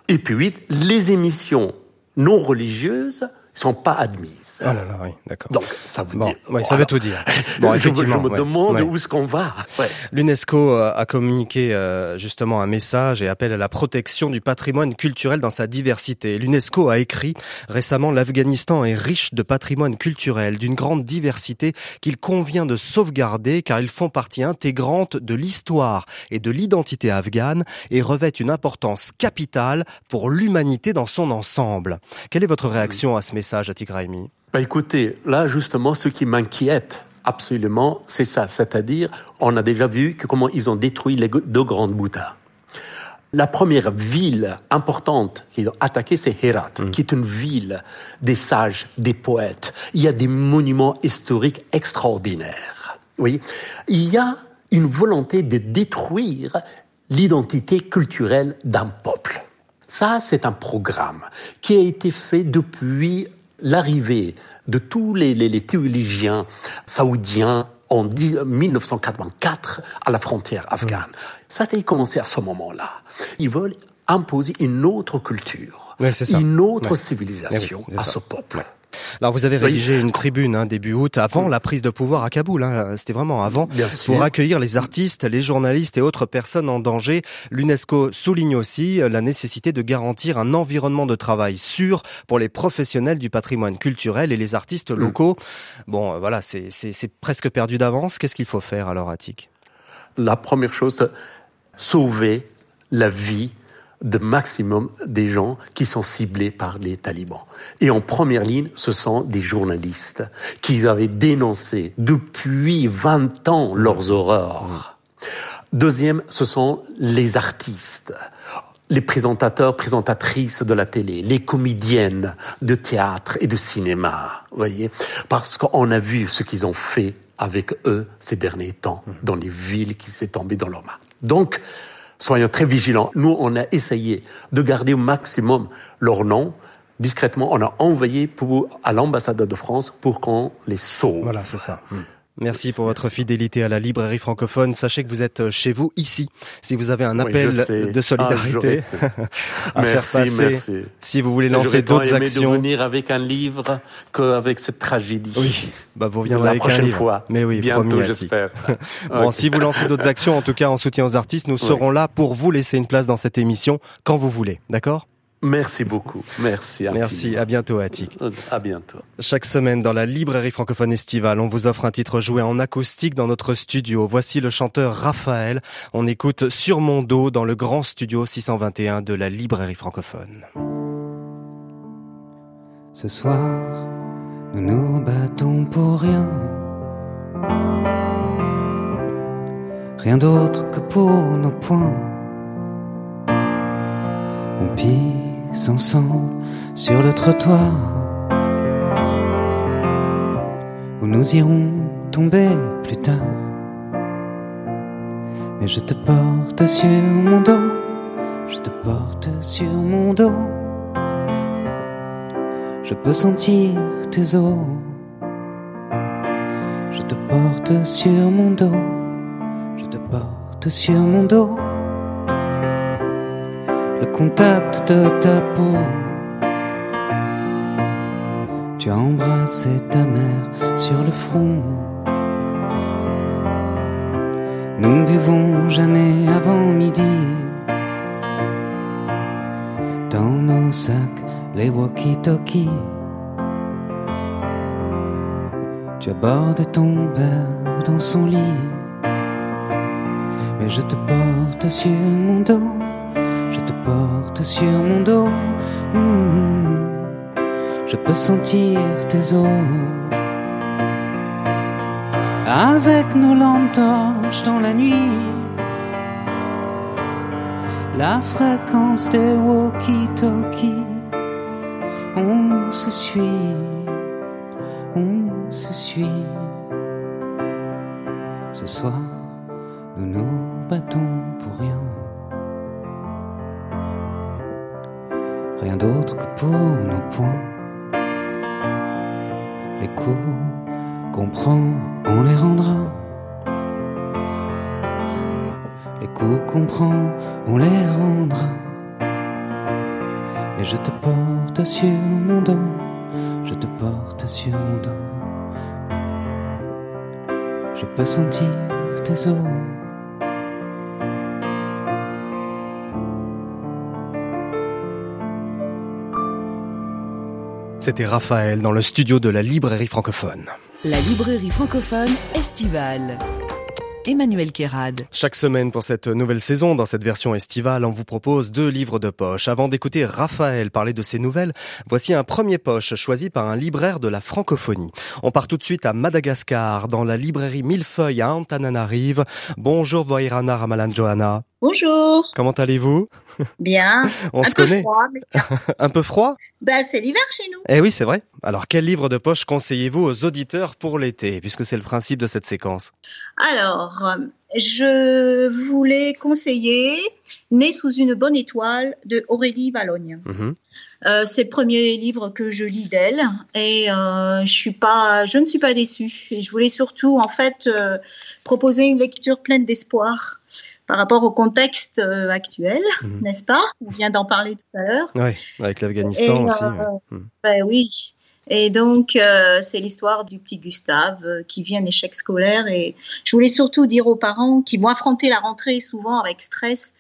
Et puis, les émissions non religieuses sont pas admises. Oh là là, oui, d'accord. Donc, ça veut Bon, dire. ça veut tout dire. Bon, me- je effectivement, me demande ouais. où est-ce qu'on va. Ouais. L'UNESCO euh, a communiqué euh, justement un message et appelle à la protection du patrimoine culturel dans sa diversité. L'UNESCO a écrit récemment l'Afghanistan est riche de patrimoine culturel d'une grande diversité qu'il convient de sauvegarder car ils font partie intégrante de l'histoire et de l'identité afghane et revêtent une importance capitale pour l'humanité dans son ensemble. Quelle est votre réaction à ce message, Atik Raimi? Bah écoutez, là justement, ce qui m'inquiète absolument, c'est ça. C'est-à-dire, on a déjà vu que comment ils ont détruit les deux grandes Bouddhas. La première ville importante qu'ils ont attaquée, c'est Herat, qui est une ville des sages, des poètes. Il y a des monuments historiques extraordinaires. Oui, il y a une volonté de détruire l'identité culturelle d'un peuple. Ça, c'est un programme qui a été fait depuis l'arrivée de tous les, les, les théologiens saoudiens en 10 1984 à la frontière afghane. Ça a commencé à ce moment-là. Ils veulent imposer une autre culture, Ouais, ça. une autre Ouais. civilisation Eh à ce peuple. Alors vous avez Oui. rédigé une tribune hein, début août, avant la prise de pouvoir à Kaboul. Hein, C'était vraiment avant. Bien sûr. Pour accueillir les artistes, les journalistes et autres personnes en danger, l'UNESCO souligne aussi la nécessité de garantir un environnement de travail sûr pour les professionnels du patrimoine culturel et les artistes Mm. locaux. Bon, euh, voilà, c'est presque perdu d'avance. Qu'est-ce qu'il faut faire alors, Attic? La première chose, sauver la vie de maximum des gens qui sont ciblés par les talibans. Et en première ligne, ce sont des journalistes qui avaient dénoncé depuis 20 ans leurs horreurs. Deuxième, ce sont les artistes, les présentateurs, présentatrices de la télé, les comédiennes de théâtre et de cinéma, voyez, parce qu'on a vu ce qu'ils ont fait avec eux ces derniers temps dans les villes qui s'est tombées dans leurs mains. Donc, soyons très vigilants. Nous, on a essayé de garder au maximum leur nom. Discrètement, on a envoyé pour, à l'ambassadeur de France pour qu'on les sauve. Voilà, c'est ça. Merci pour votre fidélité à la librairie francophone. Sachez que vous êtes chez vous ici. Si vous avez un appel de solidarité Ah, à Merci, faire passer, merci. si vous voulez lancer d'autres actions, de venir avec un livre qu'avec cette tragédie. Oui, bah vous reviendrez La avec un prochaine livre. fois. Mais oui, bientôt, j'espère. Bon, si vous lancez d'autres actions, en tout cas en soutien aux artistes, nous Oui. serons là pour vous laisser une place dans cette émission quand vous voulez. D'accord? Merci beaucoup. Merci. Merci. À bientôt, Attic. À bientôt. Chaque semaine, dans la librairie francophone estivale, on vous offre un titre joué en acoustique dans notre studio. Voici le chanteur Raphaël. On écoute Sur mon dos dans le grand studio 621 de la librairie francophone. Ce soir, nous nous battons pour rien. Rien d'autre que pour nos points. On pisse ensemble sur le trottoir. Où nous irons tomber plus tard. Mais je te porte sur mon dos. Je te porte sur mon dos. Je peux sentir tes os. Je te porte sur mon dos. Je te porte sur mon dos. Le contact de ta peau. Tu as embrassé ta mère sur le front. Nous ne buvons jamais avant midi. Dans nos sacs, les walkie-talkies. Tu abordes ton père dans son lit. Mais je te porte sur mon dos. Te porte sur mon dos. Hmm. Je peux sentir tes os. Avec nos lampes torches dans la nuit. La fréquence des walkie-talkies. On se suit. On se suit. Ce soir, nous nous battons pour rien. Rien d'autre que pour nos points. Les coups qu'on prend, on les rendra. Les coups qu'on prend, on les rendra. Et je te porte sur mon dos. Je te porte sur mon dos. Je peux sentir tes os. C'était Raphaël dans le studio de la librairie francophone. La librairie francophone estivale. Emmanuel Kérad. Chaque semaine pour cette nouvelle saison, dans cette version estivale, on vous propose deux livres de poche. Avant d'écouter Raphaël parler de ses nouvelles, voici un premier poche choisi par un libraire de la francophonie. On part tout de suite à Madagascar, dans la librairie Millefeuille à Antananarive. Bonjour Voirana Ramalan Johanna. Bonjour. Comment allez-vous? Bien. On un se peu connaît froid, mais Un peu froid? Bah, c'est l'hiver chez nous. Eh oui, c'est vrai. Alors, quel livre de poche conseillez-vous aux auditeurs pour l'été, puisque c'est le principe de cette séquence? Alors, je voulais conseiller Né sous une bonne étoile de Aurélie Valogne. Mhm. Euh, c'est le premier livre que je lis d'elle et euh, je suis pas, je ne suis pas déçue. Et je voulais surtout en fait euh, proposer une lecture pleine d'espoir par rapport au contexte euh, actuel, Mhm. n'est-ce pas? On vient d'en parler tout à l'heure. Oui, avec l'Afghanistan aussi. euh, ouais. Mm. Ben oui. Et donc, euh, c'est l'histoire du petit Gustave euh, qui vit un échec scolaire. Et je voulais surtout dire aux parents qui vont affronter la rentrée souvent avec stress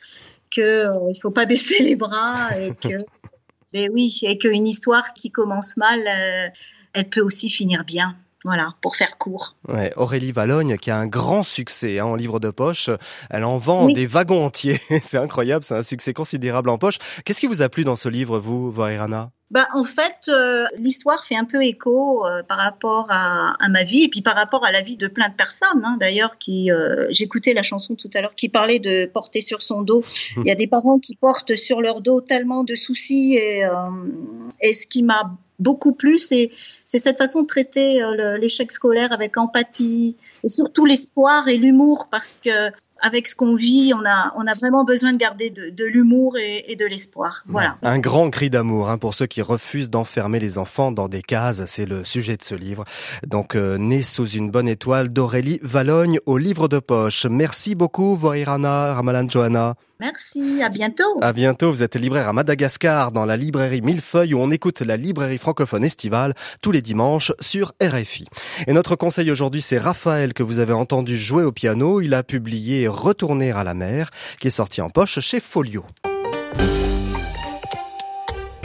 que euh, il faut pas baisser les bras et que, et oui, et qu'une histoire qui commence mal, euh, elle peut aussi finir bien. Voilà, pour faire court. Ouais, Aurélie Valogne qui a un grand succès hein, en livre de poche. Elle en vend Oui. des wagons entiers. c'est incroyable, c'est un succès considérable en poche. Qu'est-ce qui vous a plu dans ce livre, vous, Vairana? Bah, en fait, euh, l'histoire fait un peu écho euh, par rapport à, à ma vie et puis par rapport à la vie de plein de personnes. Hein, D'ailleurs, qui euh, j'écoutais la chanson tout à l'heure qui parlait de porter sur son dos. Il y a des parents qui portent sur leur dos tellement de soucis et, et ce qui m'a beaucoup plu, c'est c'est cette façon de traiter euh, l'échec scolaire avec empathie et surtout l'espoir et l'humour parce que avec ce qu'on vit, on a vraiment besoin de garder de, l'humour et, et de l'espoir. Voilà. Un grand cri d'amour hein, pour ceux qui refusent d'enfermer les enfants dans des cases. C'est le sujet de ce livre. Donc, euh, Né sous une bonne étoile d'Aurélie Valogne au livre de poche. Merci beaucoup, Vairana, Ramalan Johanna. Merci, à bientôt. À bientôt, vous êtes libraire à Madagascar dans la librairie Millefeuille où on écoute la librairie francophone estivale tous les dimanches sur RFI. Et notre conseil aujourd'hui, c'est Raphaël que vous avez entendu jouer au piano. Il a publié Retourner à la mer qui est sorti en poche chez Folio.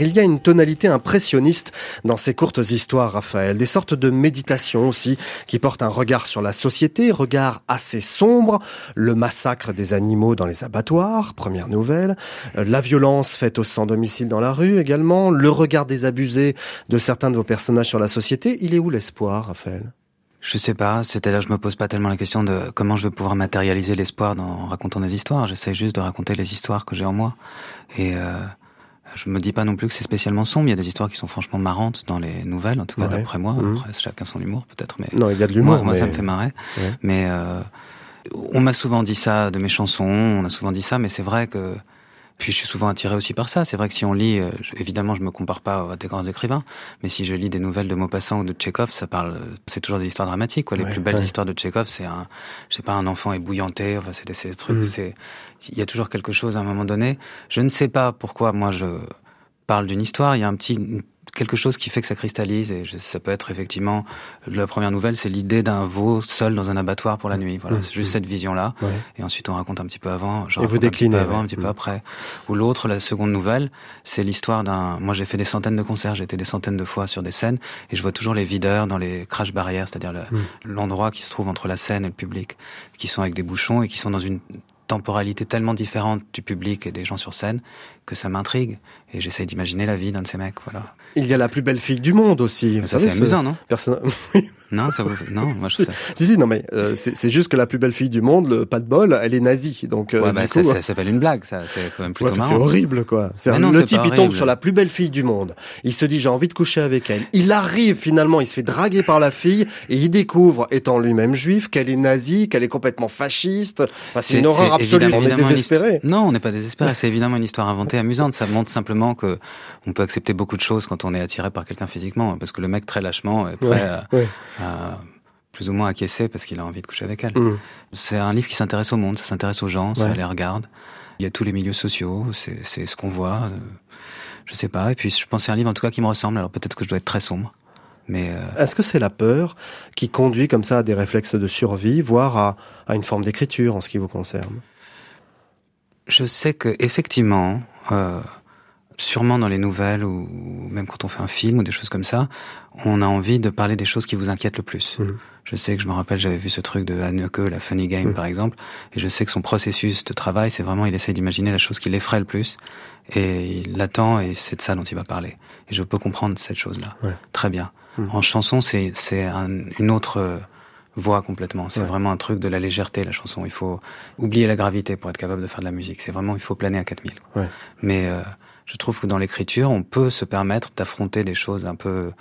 Il y a une tonalité impressionniste dans ces courtes histoires, Raphaël, des sortes de méditation aussi, qui portent un regard sur la société, regard assez sombre, le massacre des animaux dans les abattoirs, première nouvelle, euh, la violence faite au sans domicile dans la rue également, le regard désabusé de certains de vos personnages sur la société. Il est où l'espoir, Raphaël? Je sais pas, c'est-à-dire je me pose pas tellement la question de comment je vais pouvoir matérialiser l'espoir en racontant des histoires. J'essaie juste de raconter les histoires que j'ai en moi. Et euh, je me dis pas non plus que c'est spécialement sombre. Il y a des histoires qui sont franchement marrantes dans les nouvelles, en tout cas Ouais. d'après moi. Mhm. Après, chacun son humour peut-être, mais Non, il y a de l'humour, Moi, moi, ça me fait marrer. Ouais. Mais euh, on m'a souvent dit ça de mes chansons. On a souvent dit ça, mais c'est vrai que puis je suis souvent attiré aussi par ça. C'est vrai que si on lit, euh, je- évidemment, je me compare pas à des grands écrivains, mais si je lis des nouvelles de Maupassant ou de Tchekhov, ça parle, euh, c'est toujours des histoires dramatiques. Quoi. Les Ouais, plus belles ouais. histoires de Tchekhov, c'est un, je sais pas, un enfant ébouillanté. Enfin, c'est des, des trucs. Mhm. C'est, il y a toujours quelque chose à un moment donné. Je ne sais pas pourquoi moi je parle d'une histoire. Il y a un petit quelque chose qui fait que ça cristallise et je- ça peut être effectivement la première nouvelle c'est l'idée d'un veau seul dans un abattoir pour la nuit voilà Mhm. c'est juste cette vision là Ouais. et ensuite on raconte un petit peu avant je Et vous raconte un petit déclinez, peu avant ouais. un petit peu Mhm. après ou l'autre la seconde nouvelle c'est l'histoire d'un moi j'ai fait des centaines de concerts j'ai été des centaines de fois sur des scènes et je vois toujours les videurs dans les crash barrières c'est-à-dire le- l'endroit qui se trouve entre la scène et le public qui sont avec des bouchons et qui sont dans une temporalité tellement différente du public et des gens sur scène que ça m'intrigue et j'essaye d'imaginer la vie d'un de ces mecs voilà Il y a la plus belle fille du monde aussi. Vous ça, c'est ce amusant, non personnage- non ça vous non moi je si, sais si, si, non mais euh, c'est juste que la plus belle fille du monde, le pas de bol, elle est nazie. Donc euh, ouais, bah, coup, ça, ça s'appelle une blague ça c'est quand même plutôt Ouais, marrant c'est horrible quoi. Un- non, le type il tombe sur la plus belle fille du monde. Il se dit j'ai envie de coucher avec elle. Il arrive finalement, il se fait draguer par la fille et il découvre, étant lui-même juif, qu'elle est nazie, qu'elle est complètement fasciste. Enfin, c'est une horreur On est une désespéré. Non, on n'est pas désespéré. C'est évidemment une histoire inventée, amusante. Ça montre simplement que on peut accepter beaucoup de choses quand on est attiré par quelqu'un physiquement, parce que le mec très lâchement est prêt Ouais, à, ouais. à plus ou moins acquiescer parce qu'il a envie de coucher avec elle. Mm. C'est un livre qui s'intéresse au monde, ça s'intéresse aux gens, ça les regarde. Il y a tous les milieux sociaux, c'est ce qu'on voit. euh, Je sais pas. Et puis je pense c'est un livre en tout cas qui me ressemble. Alors peut-être que je dois être très sombre, mais euh, Est-ce que c'est la peur qui conduit comme ça à des réflexes de survie, voire à, à une forme d'écriture en ce qui vous concerne? Je sais que effectivement, euh, sûrement dans les nouvelles ou même quand on fait un film ou des choses comme ça, on a envie de parler des choses qui vous inquiètent le plus. Mhm. Je sais que je me rappelle, j'avais vu ce truc de Haneke, la funny game Mhm. par exemple, et je sais que son processus de travail, c'est vraiment, il essaie d'imaginer la chose qui l'effraie le plus, et il l'attend, et c'est de ça dont il va parler. Et je peux comprendre cette chose-là, Ouais. très bien. Mhm. En chanson, c'est c'est un- une autre euh, voix complètement. C'est Ouais. vraiment un truc de la légèreté, la chanson. Il faut oublier la gravité pour être capable de faire de la musique. C'est vraiment, il faut planer à 4000. quoi. Ouais. Mais euh, je trouve que dans l'écriture, on peut se permettre d'affronter des choses un peu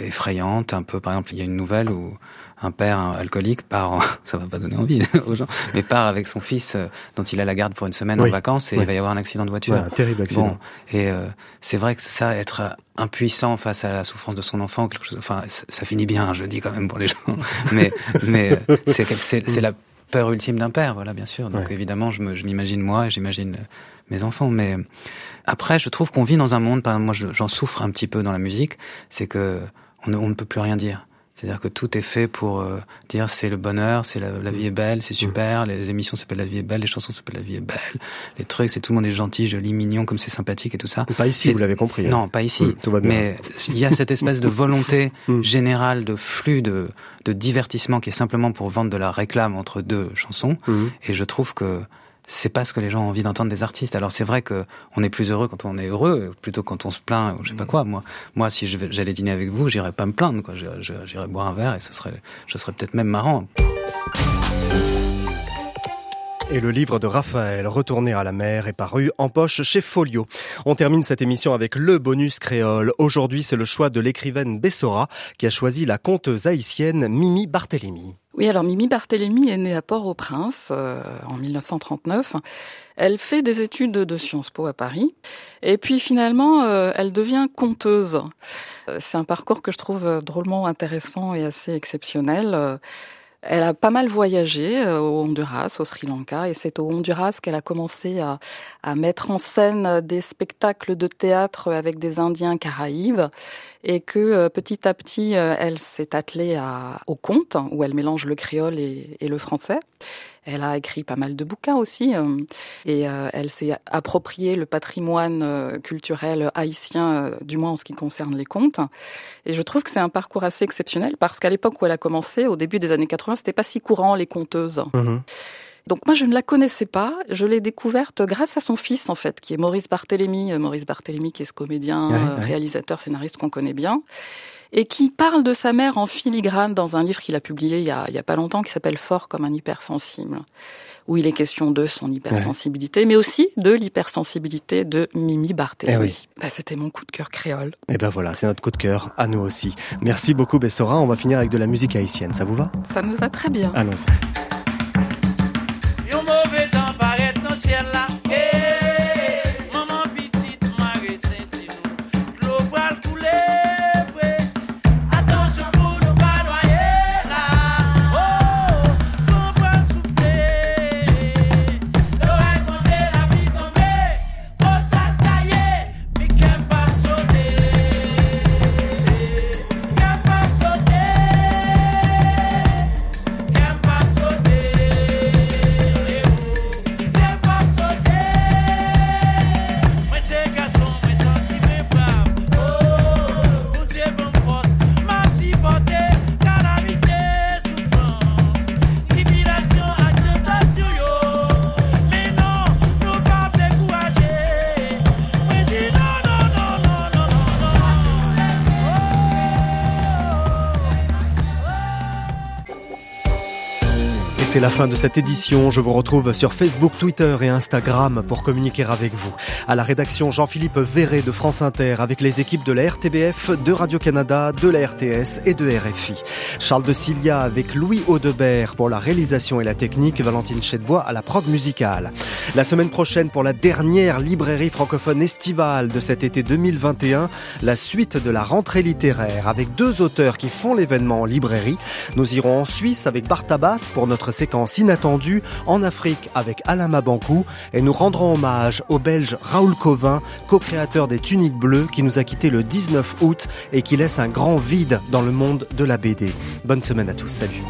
effrayantes, un peu. Par exemple, il y a une nouvelle où un père alcoolique part, ça va pas donner envie aux gens, mais part avec son fils euh, dont il a la garde pour une semaine Oui. en vacances et Oui. il va y avoir un accident de voiture. Ouais, un terrible accident. Bon, et euh, c'est vrai que ça, être impuissant face à la souffrance de son enfant, quelque chose, enfin, ça, finit bien, je le dis quand même pour les gens, mais mais euh, c'est la peur ultime d'un père, voilà, bien sûr. Donc évidemment, je me- je m'imagine moi et j'imagine euh, mes enfants, mais après, je trouve qu'on vit dans un monde, par moi je- j'en souffre un petit peu dans la musique, c'est que on ne, on ne peut plus rien dire. C'est-à-dire que tout est fait pour euh, dire c'est le bonheur, c'est la, la vie est belle, c'est super, les émissions s'appellent La vie est belle, les chansons s'appellent La vie est belle, les trucs, c'est tout le monde est gentil, joli, mignon, comme c'est sympathique et tout ça. Pas ici, Et- vous l'avez compris. hein. Non, pas ici. Mm, tout va bien. Mais il y a cette espèce de volonté générale de flux de, de divertissement qui est simplement pour vendre de la réclame entre deux chansons. Et je trouve que c'est pas ce que les gens ont envie d'entendre des artistes. Alors c'est vrai que on est plus heureux quand on est heureux, plutôt quand on se plaint ou je sais pas quoi. Moi, moi, si je j'allais dîner avec vous, j'irais pas me plaindre. Quoi. J'irais- boire un verre et ce serait, ce serait peut-être même marrant. Et le livre de Raphaël, Retourner à la mer, est paru en poche chez Folio. On termine cette émission avec le bonus créole. Aujourd'hui, c'est le choix de l'écrivaine Bessora qui a choisi la conteuse haïtienne Mimi Barthélémy. Oui, alors Mimi Barthélémy est née à Port-au-Prince euh, en 1939. Elle fait des études de Sciences Po à Paris. Et puis finalement, euh, elle devient conteuse. Euh, C'est un parcours que je trouve euh, drôlement intéressant et assez exceptionnel. Euh, Elle a pas mal voyagé euh, au Honduras, au Sri Lanka, et c'est au Honduras qu'elle a commencé à, à mettre en scène des spectacles de théâtre avec des Indiens caraïbes, et que euh, petit à petit, euh, elle s'est attelée à, au conte, où elle mélange le créole et, et le français. Elle a écrit pas mal de bouquins aussi, euh, et elle s'est approprié le patrimoine culturel haïtien, du moins en ce qui concerne les contes. Et je trouve que c'est un parcours assez exceptionnel parce qu'à l'époque où elle a commencé, au début des années 80, c'était pas si courant les conteuses. Donc moi je ne la connaissais pas, je l'ai découverte grâce à son fils en fait, qui est Maurice Barthélémy, Euh, Maurice Barthélémy qui est ce comédien, Ouais, euh, ouais. réalisateur, scénariste qu'on connaît bien, et qui parle de sa mère en filigrane dans un livre qu'il a publié il y a, il y a pas longtemps qui s'appelle Fort comme un hypersensible, où il est question de son hypersensibilité, mais aussi de l'hypersensibilité de Mimi Barthélémy. Eh oui. Bah, C'était mon coup de cœur créole. Et ben voilà, c'est notre coup de cœur, à nous aussi. Merci beaucoup Bessora, on va finir avec de la musique haïtienne, ça vous va? Ça me va très bien. Allons-y. C'est la fin de cette édition. Je vous retrouve sur Facebook, Twitter et Instagram pour communiquer avec vous. À la rédaction, Jean-Philippe Verret de France Inter avec les équipes de la RTBF, de Radio-Canada, de la RTS et de RFI. Charles de Cilia avec Louis Audebert pour la réalisation et la technique, Valentine Chedbois à la prod musicale. La semaine prochaine pour la dernière librairie francophone estivale de cet été 2021, la suite de la rentrée littéraire avec deux auteurs qui font l'événement en librairie. Nous irons en Suisse avec Bartabas pour notre séquence inattendue, en Afrique avec Alama Bankou et nous rendrons hommage au Belge Raoul Covin, co-créateur des Tuniques Bleues qui nous a quittés le 19 août et qui laisse un grand vide dans le monde de la BD. Bonne semaine à tous, salut.